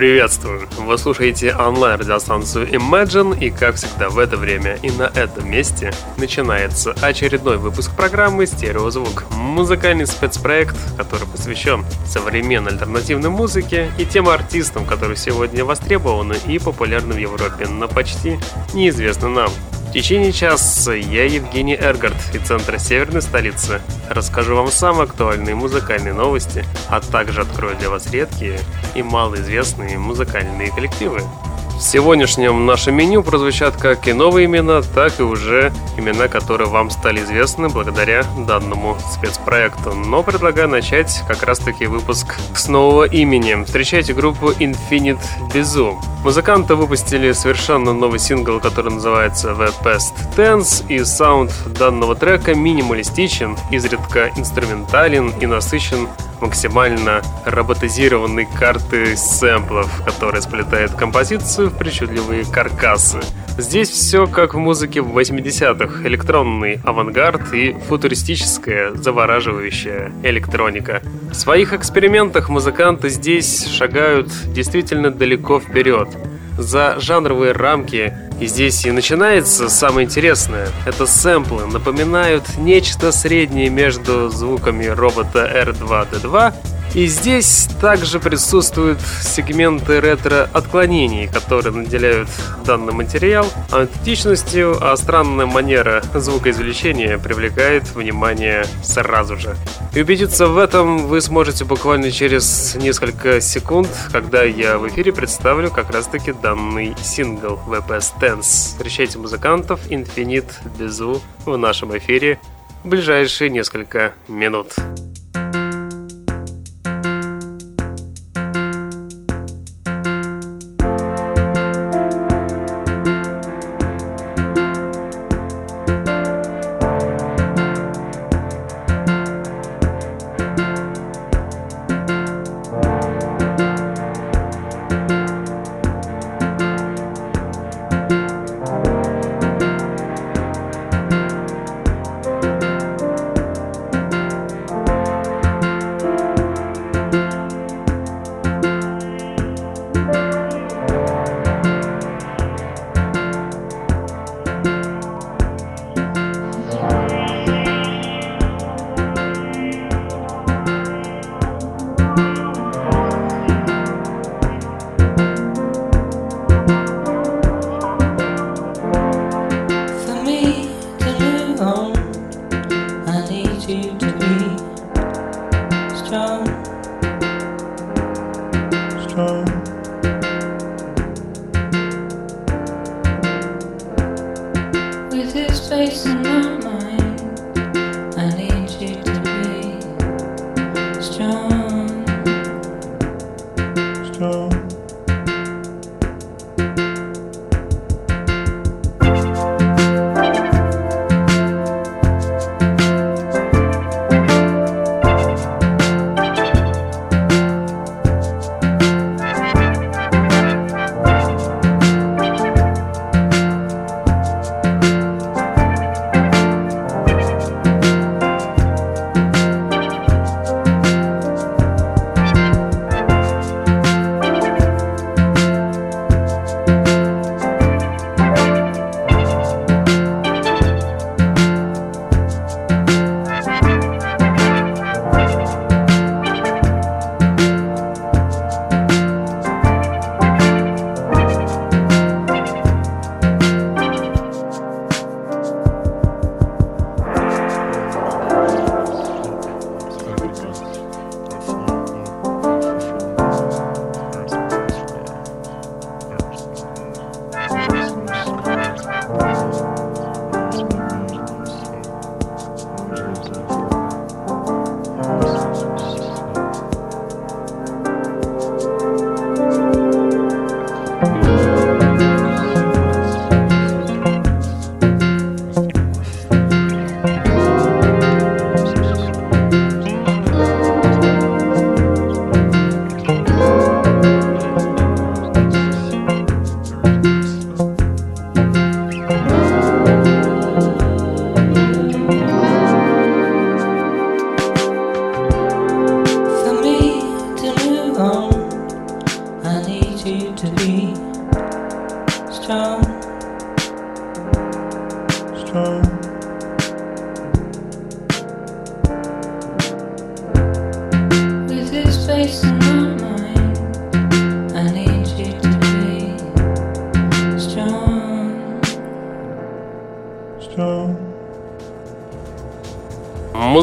Приветствую! Вы слушаете онлайн-радиостанцию Imagine, и как всегда в это время и на этом месте начинается очередной выпуск программы «Стереозвук». Музыкальный спецпроект, который посвящен современной альтернативной музыке и тем артистам, которые сегодня востребованы и популярны в Европе, но почти неизвестны нам. В течение часа я Евгений Эргард из центра Северной столицы. Расскажу вам самые актуальные музыкальные новости, а также открою для вас редкие и малоизвестные музыкальные коллективы. В сегодняшнем нашем меню прозвучат как и новые имена, так и уже имена, которые вам стали известны благодаря данному спецпроекту. Но предлагаю начать как раз таки выпуск с нового имени. Встречайте группу Infinite Безу. Музыканты выпустили совершенно новый сингл, который называется The Past Tense, и саунд данного трека минималистичен, изредка инструментален и насыщен максимально роботизированной карты сэмплов, которая сплетает композицию в причудливые каркасы. Здесь все как в музыке в 80-х. Электронный авангард и футуристическая, завораживающая электроника. В своих экспериментах музыканты здесь шагают действительно далеко вперед за жанровые рамки. И здесь и начинается самое интересное. Это сэмплы напоминают нечто среднее между звуками робота R2-D2 и здесь также присутствуют сегменты ретро-отклонений, которые наделяют данный материал аутентичностью, а странная манера звукоизвлечения привлекает внимание сразу же. И убедиться в этом вы сможете буквально через несколько секунд, когда я в эфире представлю как раз-таки данный сингл VPS Tense. Встречайте музыкантов Infinite Безу в нашем эфире в ближайшие несколько минут.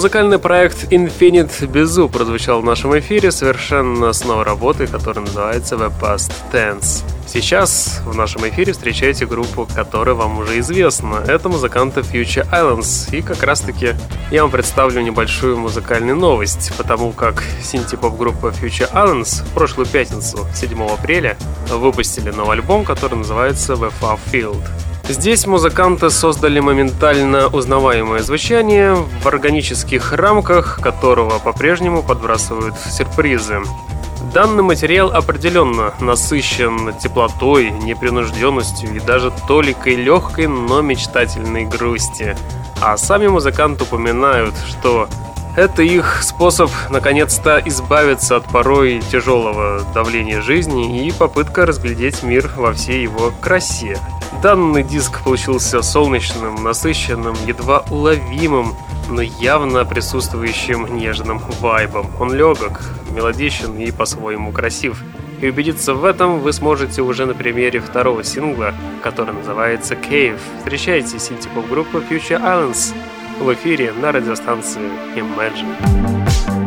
Музыкальный проект Infinite Безу прозвучал в нашем эфире совершенно с новой работы, которая называется The Past Tense. Сейчас в нашем эфире встречаете группу, которая вам уже известна. Это музыканты Future Islands. И как раз таки я вам представлю небольшую музыкальную новость, потому как синти-поп-группа Future Islands в прошлую пятницу, 7 апреля, выпустили новый альбом, который называется The Far Field. Здесь музыканты создали моментально узнаваемое звучание в органических рамках, которого по-прежнему подбрасывают сюрпризы. Данный материал определенно насыщен теплотой, непринужденностью и даже толикой легкой, но мечтательной грусти. А сами музыканты упоминают, что это их способ наконец-то избавиться от порой тяжелого давления жизни и попытка разглядеть мир во всей его красе. Данный диск получился солнечным, насыщенным, едва уловимым, но явно присутствующим нежным вайбом. Он легок, мелодичен и по-своему красив. И убедиться в этом вы сможете уже на примере второго сингла, который называется Cave. Встречайте синтепоп-группу Future Islands в эфире на радиостанции Imagine.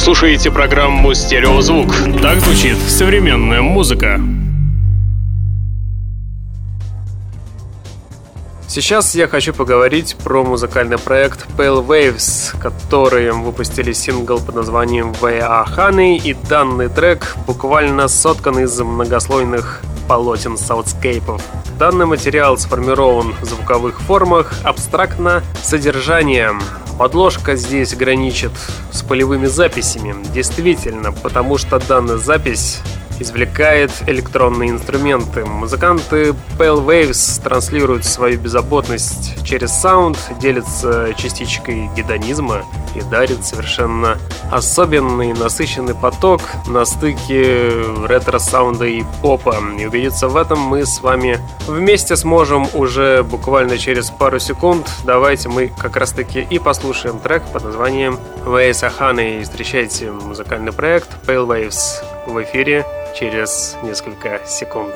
Слушаете программу «Стереозвук». Так звучит современная музыка. Сейчас я хочу поговорить про музыкальный проект Pale Waves, которые выпустили сингл под названием Are Honey, и данный трек буквально соткан из многослойных полотен саутскейпов. Данный материал сформирован в звуковых формах абстрактно содержанием. Подложка здесь граничит с полевыми записями. Действительно, потому что данная запись извлекает электронные инструменты. Музыканты Pale Waves транслируют свою беззаботность через саунд, делятся частичкой гедонизма и дарят совершенно особенный насыщенный поток на стыке ретро-саунда и попа. И убедиться в этом мы с вами вместе сможем уже буквально через пару секунд. Давайте мы как раз таки и послушаем трек под названием Ahane и встречайте музыкальный проект Pale Waves в эфире через несколько секунд.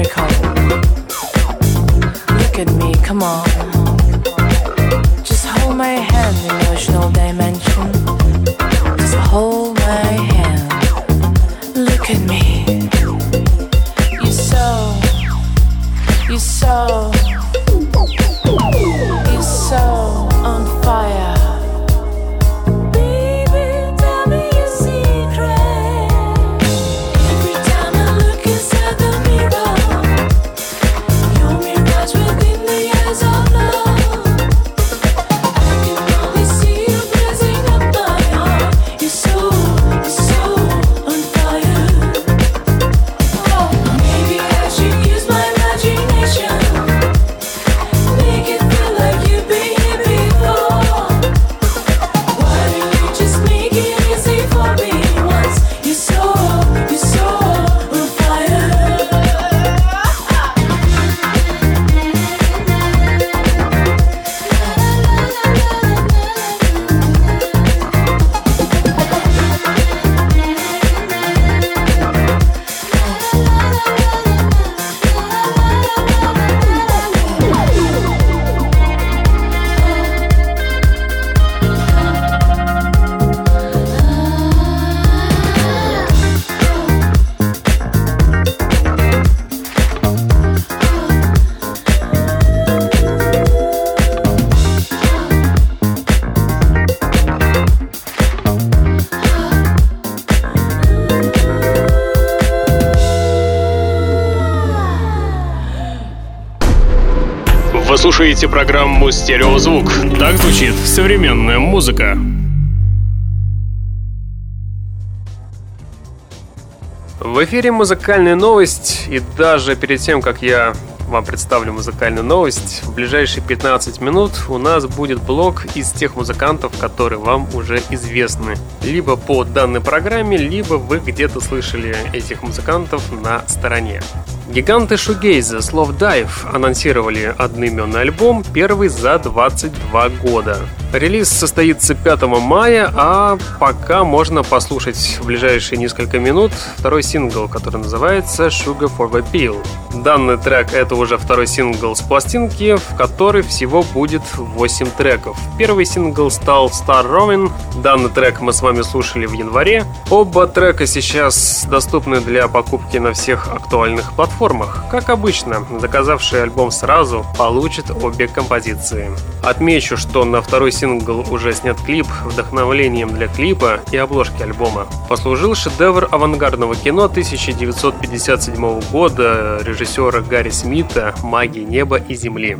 miracle. Look at me, come on. Just hold my hand, emotional dimension. Слушаете программу «Стереозвук». Так звучит современная музыка. В эфире музыкальная новость, и даже перед тем, как я вам представлю музыкальную новость. В ближайшие 15 минут у нас будет блок из тех музыкантов, которые вам уже известны. Либо по данной программе, либо вы где-то слышали этих музыкантов на стороне. Гиганты шугейза Slov Dive анонсировали одноименный альбом, первый за 22 года. Релиз состоится 5 мая, а пока можно послушать в ближайшие несколько минут второй сингл, который называется Sugar for the Peel. Данный трек — это уже второй сингл с пластинки, в которой всего будет 8 треков. Первый сингл стал Star Rowan. Данный трек мы с вами слушали в январе. Оба трека сейчас доступны для покупки на всех актуальных платформах. Как обычно, заказавший альбом сразу получит обе композиции. Отмечу, что на второй сингл уже снят клип, вдохновлением для клипа и обложки альбома. Послужил шедевр авангардного кино 1957 года режиссера Гарри Смита «Магия неба и земли».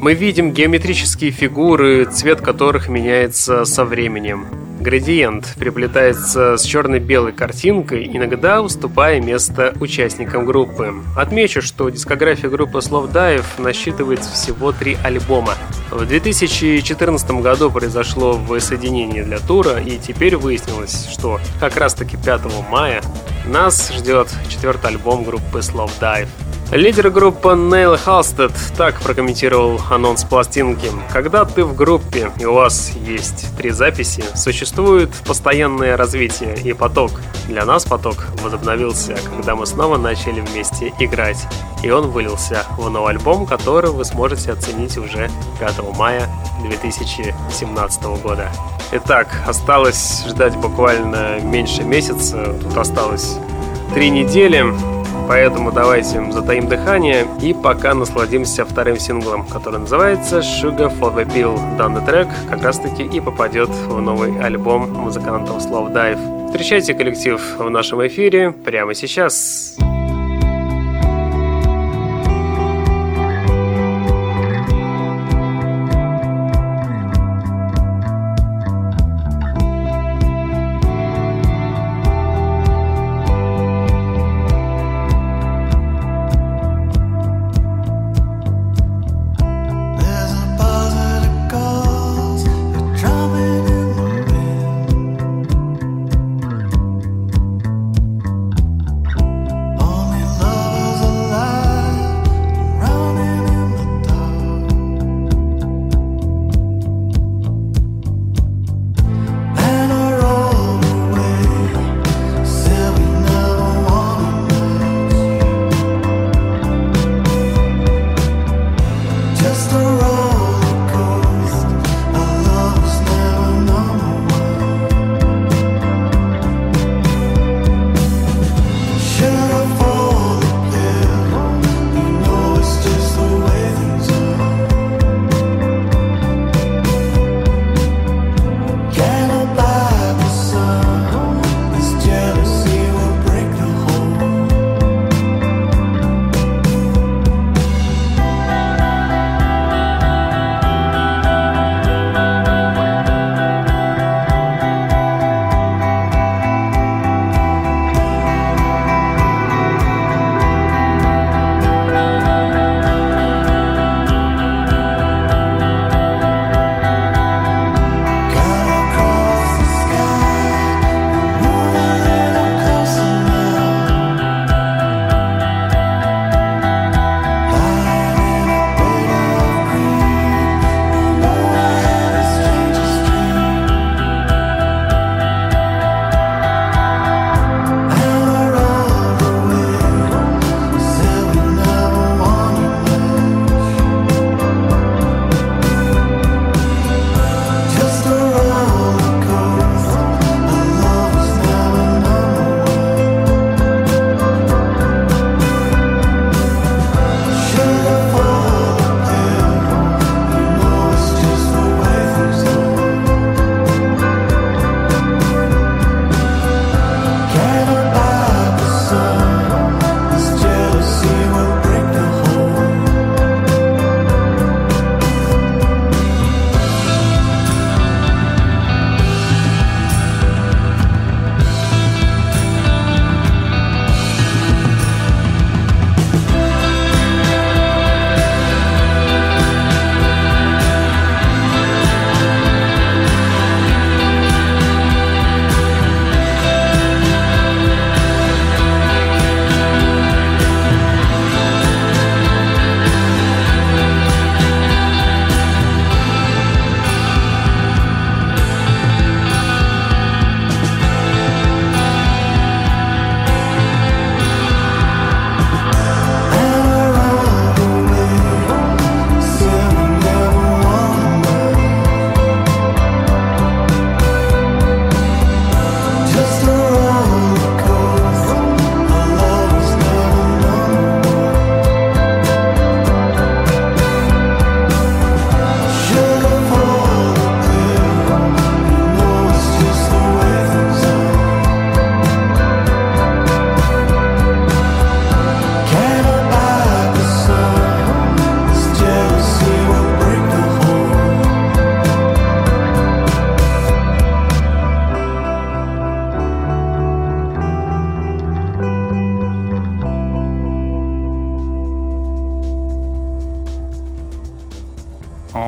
Мы видим геометрические фигуры, цвет которых меняется со временем. Градиент приплетается с черно-белой картинкой, иногда уступая место участникам группы. Отмечу, что дискография группы Dive насчитывает всего три альбома. В 2014 году произошло воссоединение для тура, и теперь выяснилось, что как раз таки 5 мая нас ждет четвертый альбом группы Dive. Лидер группы Нейл Халстед так прокомментировал анонс пластинки. Когда ты в группе и у вас есть три записи, существует постоянное развитие и поток. Для нас поток возобновился, когда мы снова начали вместе играть. И он вылился в новый альбом, который вы сможете оценить уже 5 мая 2017 года. Итак, осталось ждать буквально меньше месяца. Тут осталось три недели. Поэтому давайте затаим дыхание и пока насладимся вторым синглом, который называется Sugar for the Pill. Данный трек как раз таки и попадет в новый альбом музыкантов Slow Dive. Встречайте коллектив в нашем эфире прямо сейчас.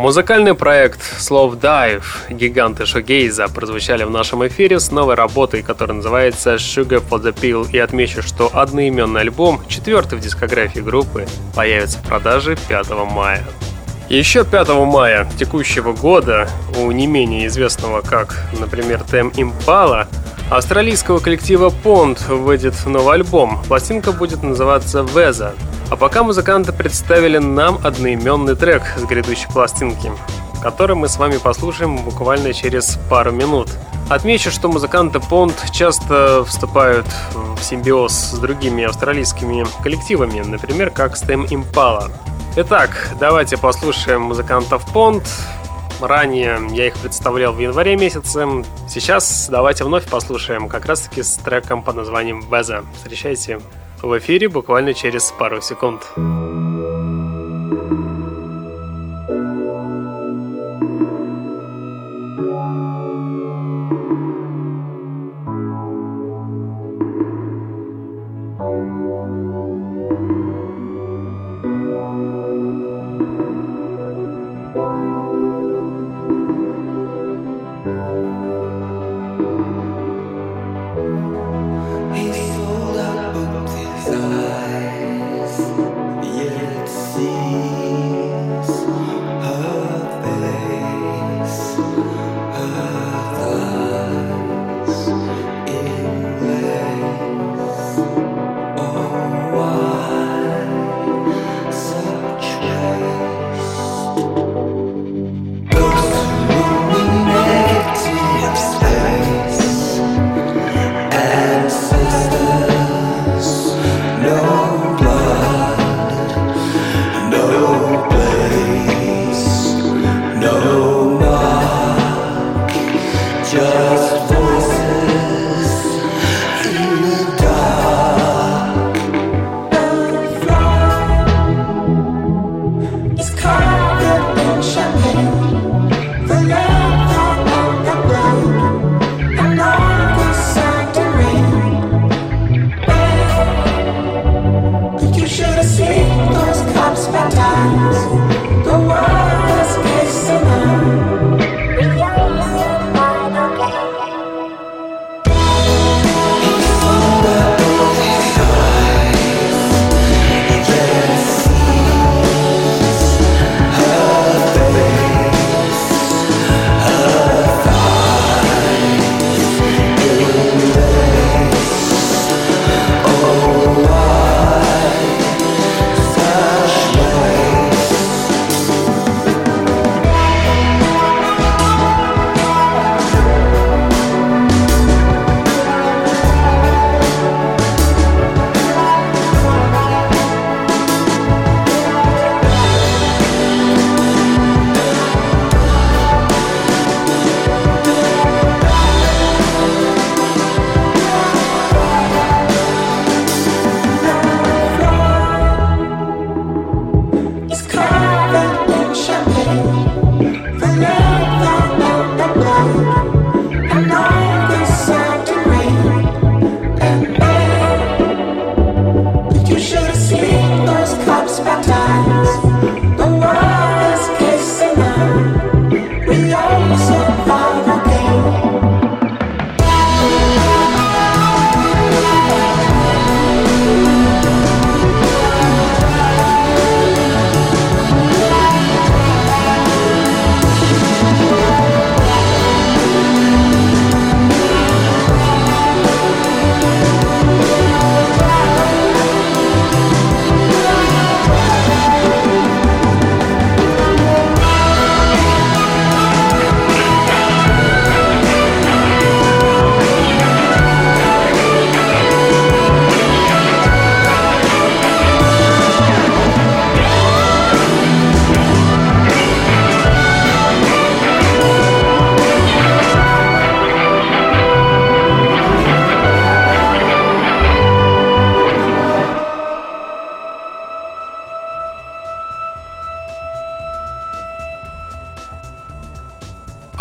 Музыкальный проект Slow Dive гиганты шогейза прозвучали в нашем эфире с новой работой, которая называется Sugar for the Pill. И отмечу, что одноименный альбом, четвертый в дискографии группы, появится в продаже 5 мая. Еще 5 мая текущего года у не менее известного как, например, Тем Импала, австралийского коллектива Pond выйдет новый альбом. Пластинка будет называться «Веза», а пока музыканты представили нам одноименный трек с грядущей пластинки, который мы с вами послушаем буквально через пару минут. Отмечу, что музыканты Понт часто вступают в симбиоз с другими австралийскими коллективами, например, как Stem Impala. Итак, давайте послушаем музыкантов Понт. Ранее я их представлял в январе месяце. Сейчас давайте вновь послушаем как раз таки с треком под названием «Беза». Встречайте в эфире буквально через пару секунд.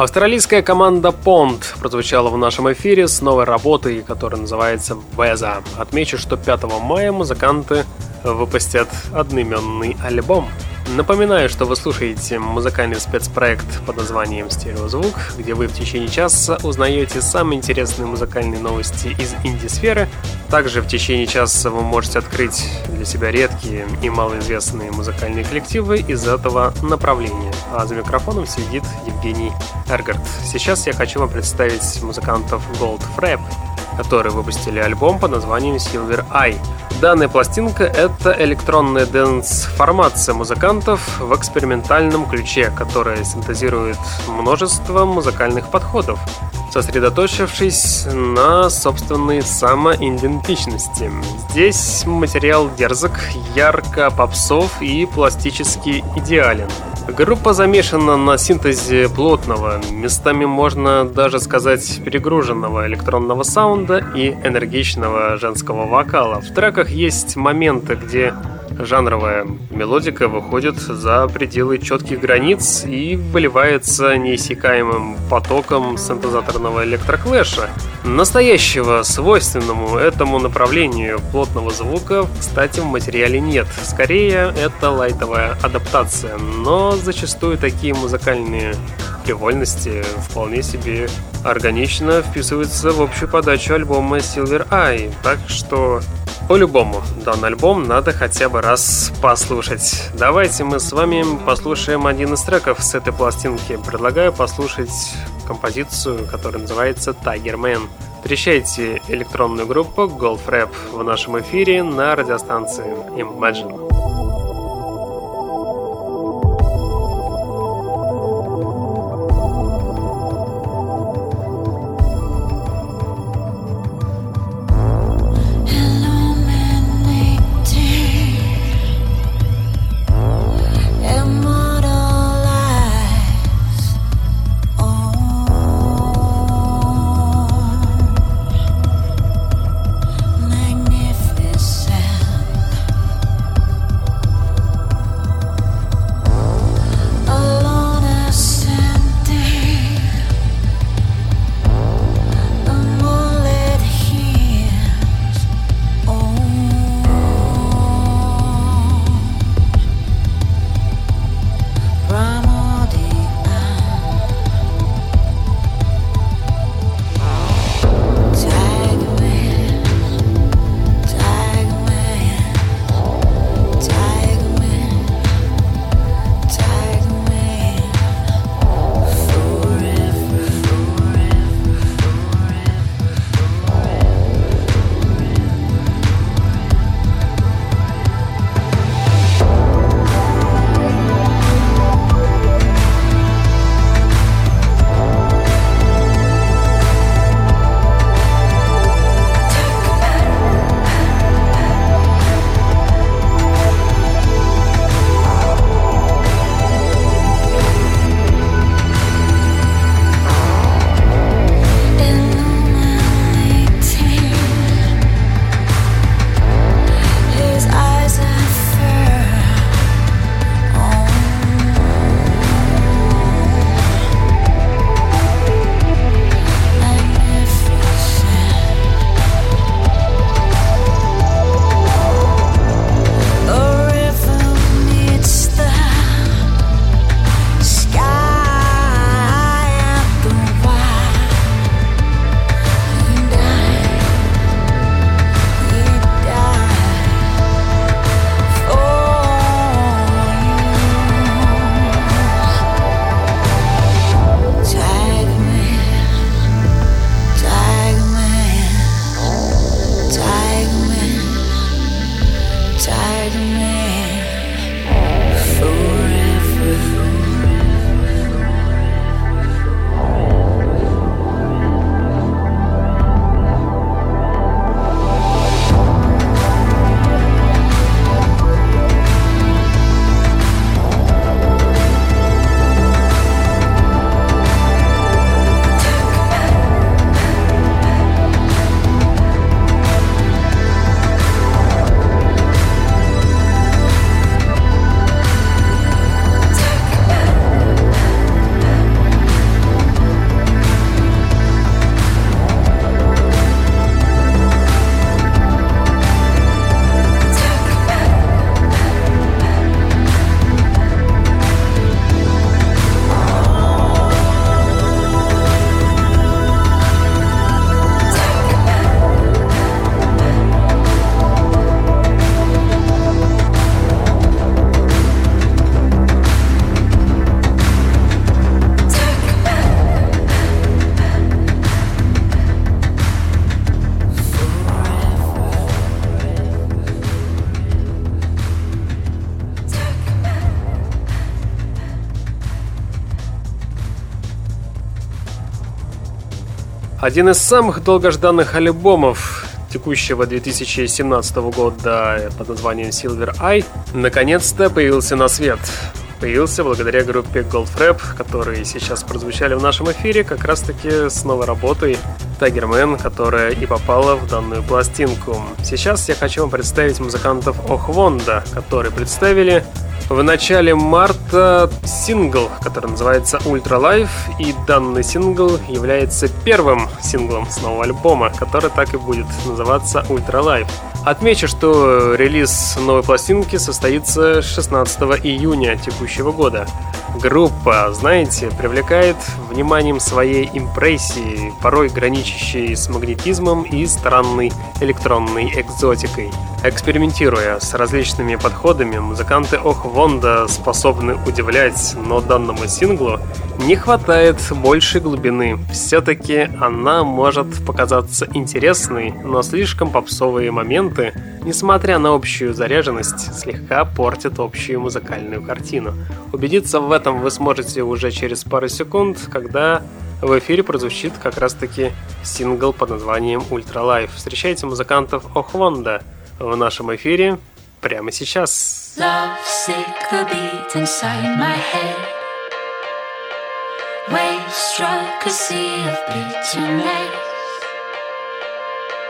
Австралийская команда Pond прозвучала в нашем эфире с новой работой, которая называется Веза. Отмечу, что 5 мая музыканты выпустят одноименный альбом. Напоминаю, что вы слушаете музыкальный спецпроект под названием «Стереозвук», где вы в течение часа узнаете самые интересные музыкальные новости из инди-сферы. Также в течение часа вы можете открыть для себя редкие и малоизвестные музыкальные коллективы из этого направления. А за микрофоном сидит Евгений Эргард. Сейчас я хочу вам представить музыкантов Gold Frap, которые выпустили альбом под названием Silver Eye. Данная пластинка — это электронная дэнс-формация музыкантов в экспериментальном ключе, которая синтезирует множество музыкальных подходов, сосредоточившись на собственной самоидентичности. Здесь материал дерзок, ярко попсов и пластически идеален. Группа замешана на синтезе плотного, местами можно даже сказать перегруженного электронного саунда и энергичного женского вокала. В треках есть моменты, где жанровая мелодика выходит за пределы четких границ и выливается неиссякаемым потоком синтезаторного электроклэша. Настоящего, свойственному этому направлению плотного звука, кстати, в материале нет. Скорее, это лайтовая адаптация, но зачастую такие музыкальные привольности вполне себе органично вписываются в общую подачу альбома Silver Eye, так что по-любому, данный альбом надо хотя бы раз послушать. Давайте мы с вами послушаем один из треков с этой пластинки. Предлагаю послушать композицию, которая называется Tiger Man. Встречайте электронную группу Golf Rap в нашем эфире на радиостанции Imagine. Один из самых долгожданных альбомов текущего 2017 года под названием Silver Eye наконец-то появился на свет. Появился благодаря группе Goldfrap, которые сейчас прозвучали в нашем эфире как раз-таки с новой работой Tiger Man, которая и попала в данную пластинку. Сейчас я хочу вам представить музыкантов Охвонда, которые представили в начале марта сингл, который называется Ultra Life, и данный сингл является первым синглом с нового альбома, который так и будет называться Ultra Life. Отмечу, что релиз новой пластинки состоится 16 июня текущего года. Группа, знаете, привлекает вниманием своей импрессии, порой граничащей с магнетизмом и странной электронной экзотикой. Экспериментируя с различными подходами, музыканты Ох Вонда способны удивлять, но данному синглу не хватает большей глубины. Все-таки она может показаться интересной, но слишком попсовые моменты, несмотря на общую заряженность, слегка портят общую музыкальную картину. Убедиться в этом вы сможете уже через пару секунд, когда в эфире прозвучит как раз-таки сингл под названием Ultra Life. Встречайте музыкантов Охвонда в нашем эфире прямо сейчас.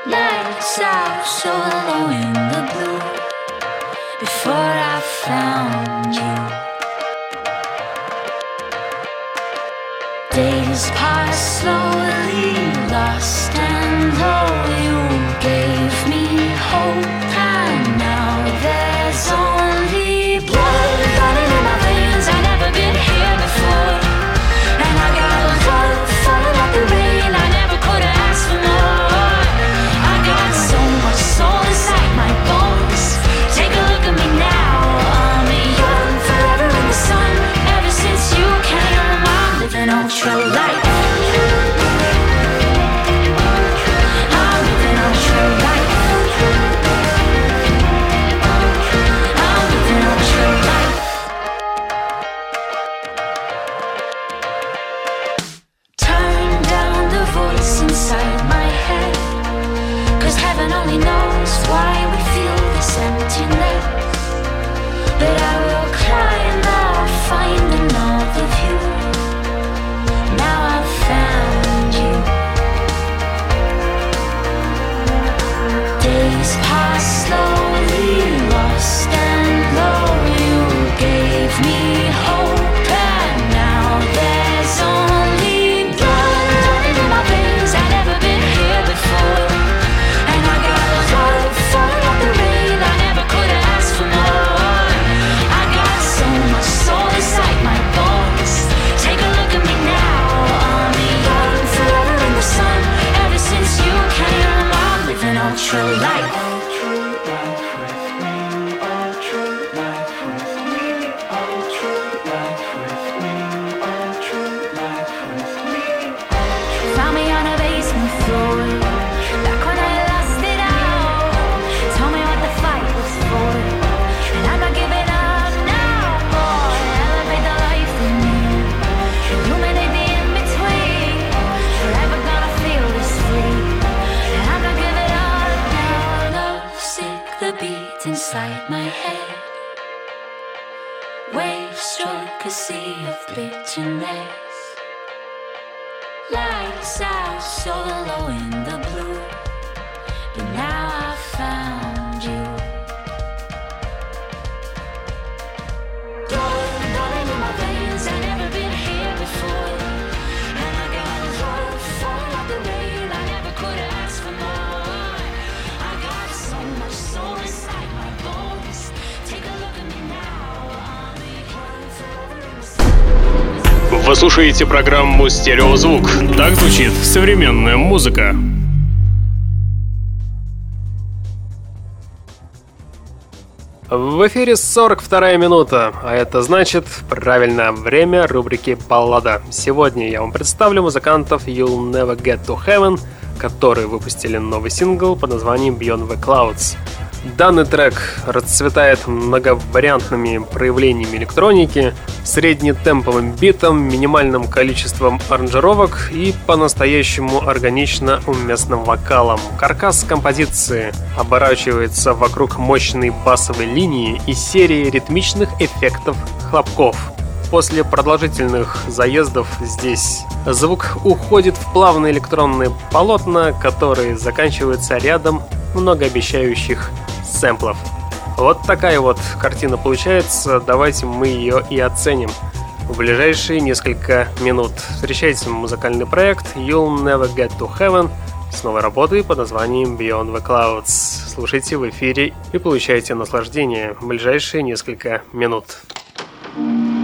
Love out so in the blue. Before I found you, days pass slowly, lost and low. You gave Вы слушаете программу «Стереозвук». Так звучит современная музыка. В эфире 42 минута, а это значит правильное время рубрики «Баллада». Сегодня я вам представлю музыкантов You'll Never Get To Heaven, которые выпустили новый сингл под названием Beyond the Clouds. Данный трек расцветает многовариантными проявлениями электроники, среднетемповым битом, минимальным количеством аранжировок и по-настоящему органично уместным вокалом. Каркас композиции оборачивается вокруг мощной басовой линии и серии ритмичных эффектов хлопков. После продолжительных заездов здесь звук уходит в плавные электронные полотна, которые заканчиваются рядом многообещающих сэмплов. Вот такая вот картина получается, давайте мы ее и оценим. В ближайшие несколько минут встречайте музыкальный проект You'll Never Get to Heaven с новой работой под названием Beyond the Clouds. Слушайте в эфире и получайте наслаждение в ближайшие несколько минут. thank you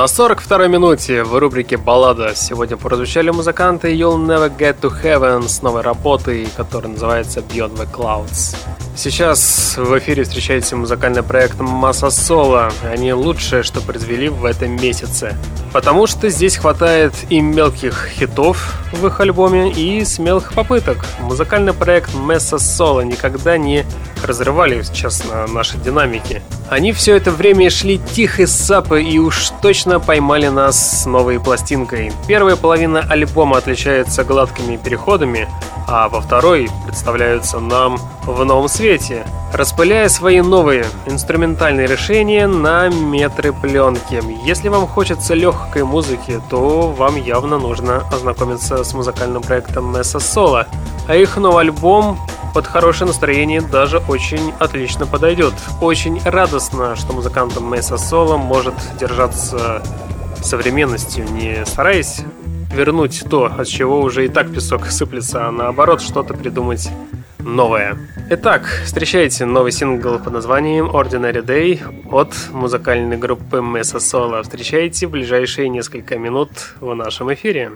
На 42-й минуте в рубрике «Баллада» сегодня прозвучали музыканты You'll Never Get to Heaven с новой работой, которая называется Beyond the Clouds. Сейчас в эфире встречается музыкальный проект Масса Соло. Они лучшее, что произвели в этом месяце. Потому что здесь хватает и мелких хитов в их альбоме, и смелых попыток. Музыкальный проект Месса Соло никогда не разрывали, честно, наши динамики. Они все это время шли тихо с сапы и уж точно поймали нас с новой пластинкой. Первая половина альбома отличается гладкими переходами, а во второй представляются нам в новом свете, распыляя свои новые инструментальные решения на метры пленки. Если вам хочется легкой музыки, то вам явно нужно ознакомиться с музыкальным проектом Месса Соло, а их новый альбом под хорошее настроение даже очень отлично подойдет. Очень радостно, что музыкантом Месса Соло может держаться современностью, не стараясь вернуть то, от чего уже и так песок сыплется, а наоборот что-то придумать новое. Итак, встречайте новый сингл под названием Ordinary Day от музыкальной группы Mesa Solo. Встречайте в ближайшие несколько минут в нашем эфире.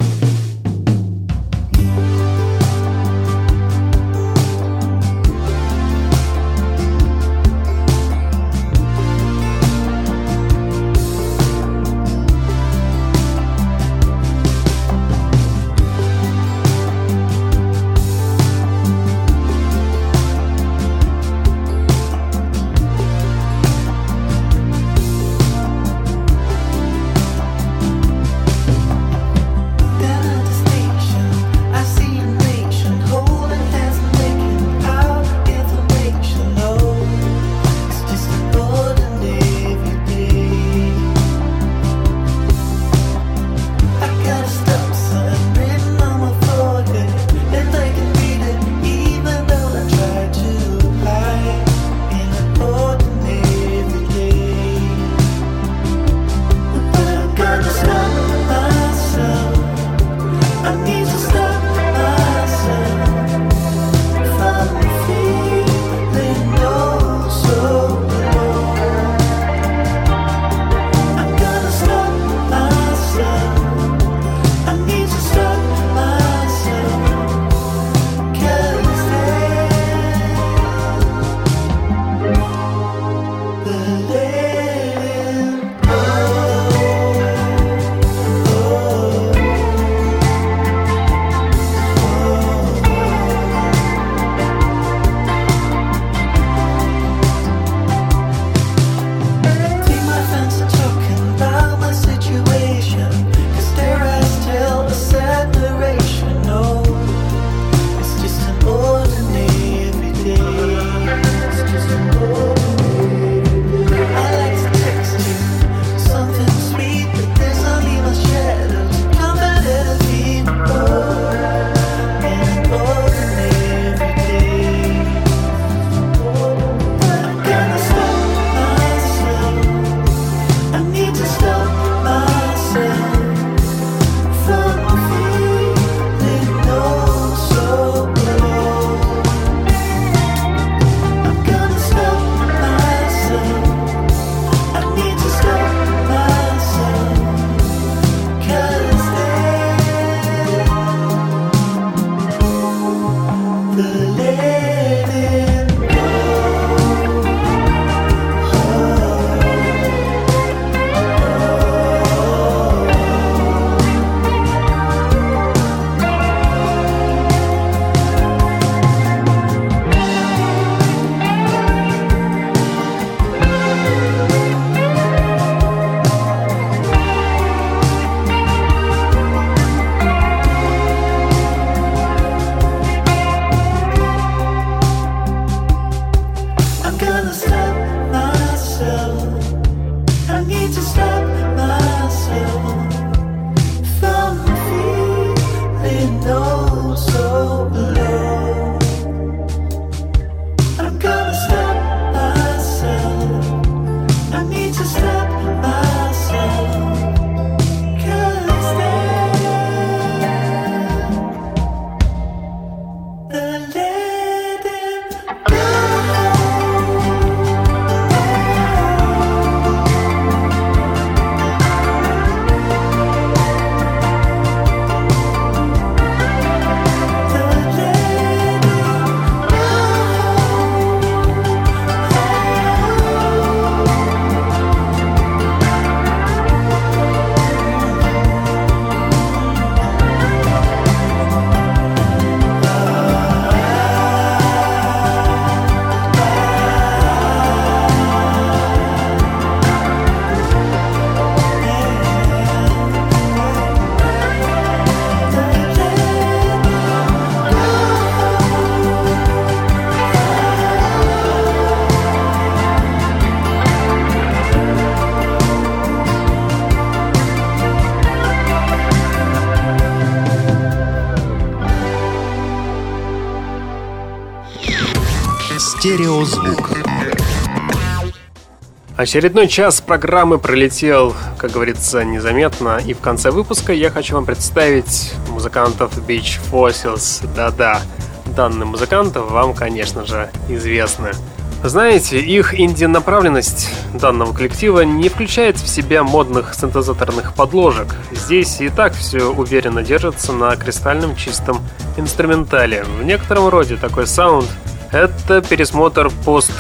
Стереозвук. Очередной час программы пролетел, как говорится, незаметно, и в конце выпуска я хочу вам представить музыкантов Beach Fossils. Да-да, данные музыканты вам, конечно же, известны. Знаете, их инди-направленность данного коллектива не включает в себя модных синтезаторных подложек. Здесь и так все уверенно держится на кристальном чистом инструментале. В некотором роде такой саунд — это пересмотр пост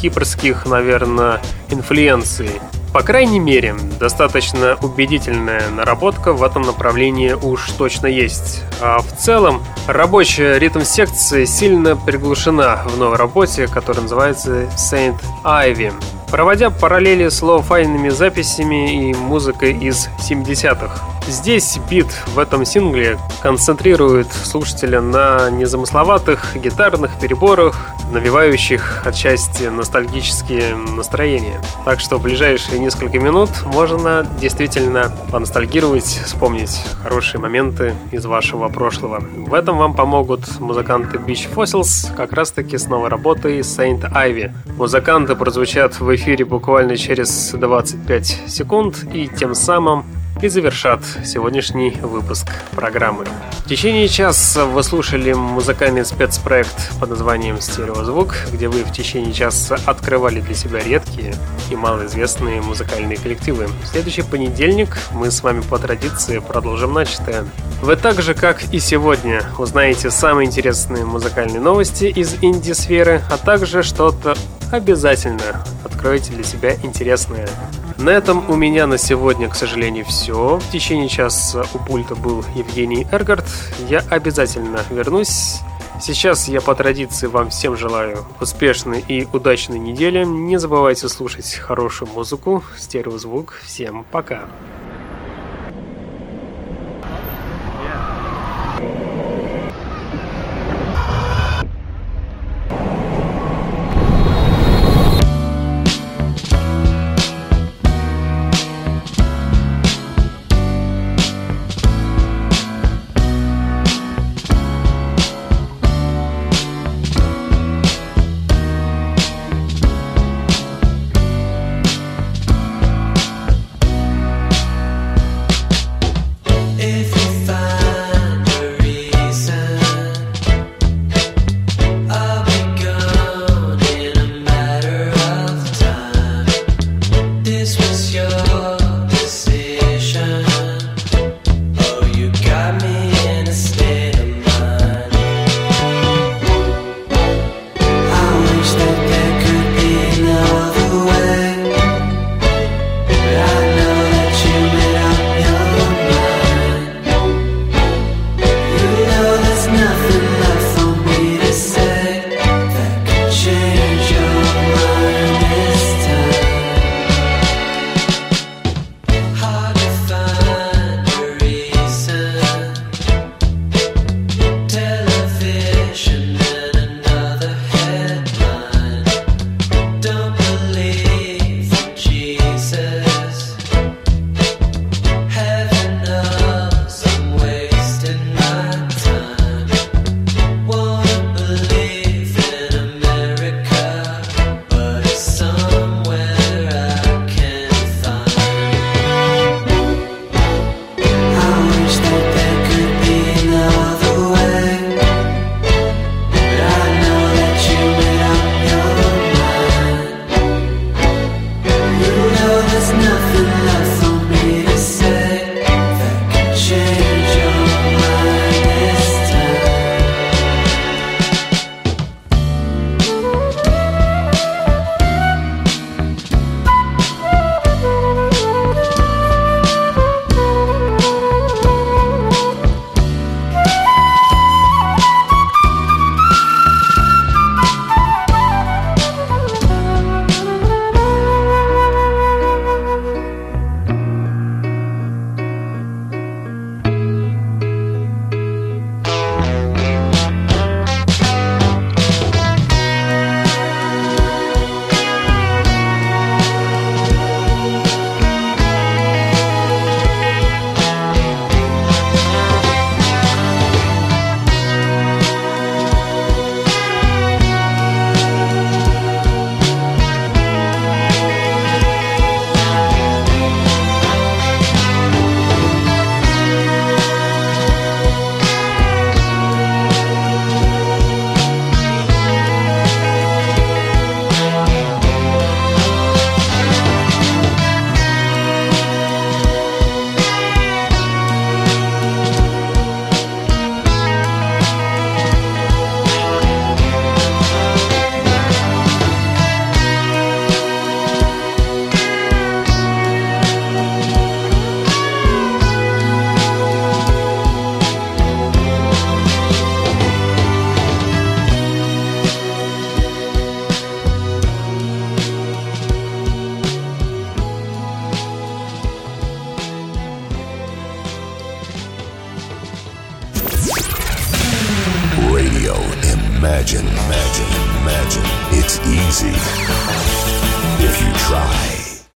хипперских, наверное, инфлюенций. По крайней мере, достаточно убедительная наработка в этом направлении уж точно есть. А в целом, рабочая ритм-секция сильно приглушена в новой работе, которая называется Saint Ivy. Проводя параллели с лоу-файными записями и музыкой из 70-х. Здесь бит в этом сингле концентрирует слушателя на незамысловатых гитарных переборах, навевающих отчасти ностальгические настроения. Так что в ближайшие несколько минут можно действительно поностальгировать, вспомнить хорошие моменты из вашего прошлого. В этом вам помогут музыканты Beach Fossils, как раз таки с новой работой Saint Ivy. Музыканты прозвучат в эфире буквально через 25 секунд. И тем самым и завершат сегодняшний выпуск программы. В течение часа вы слушали музыкальный спецпроект под названием «Стереозвук», где вы в течение часа открывали для себя редкие и малоизвестные музыкальные коллективы. В следующий понедельник мы с вами по традиции продолжим начатое. Вы так же, как и сегодня, узнаете самые интересные музыкальные новости из инди-сферы, а также что-то обязательно откроете для себя интересное. На этом у меня на сегодня, к сожалению, все. В течение часа у пульта был Евгений Эргард. Я обязательно вернусь. Сейчас я по традиции вам всем желаю успешной и удачной недели. Не забывайте слушать хорошую музыку, стереозвук. Всем пока.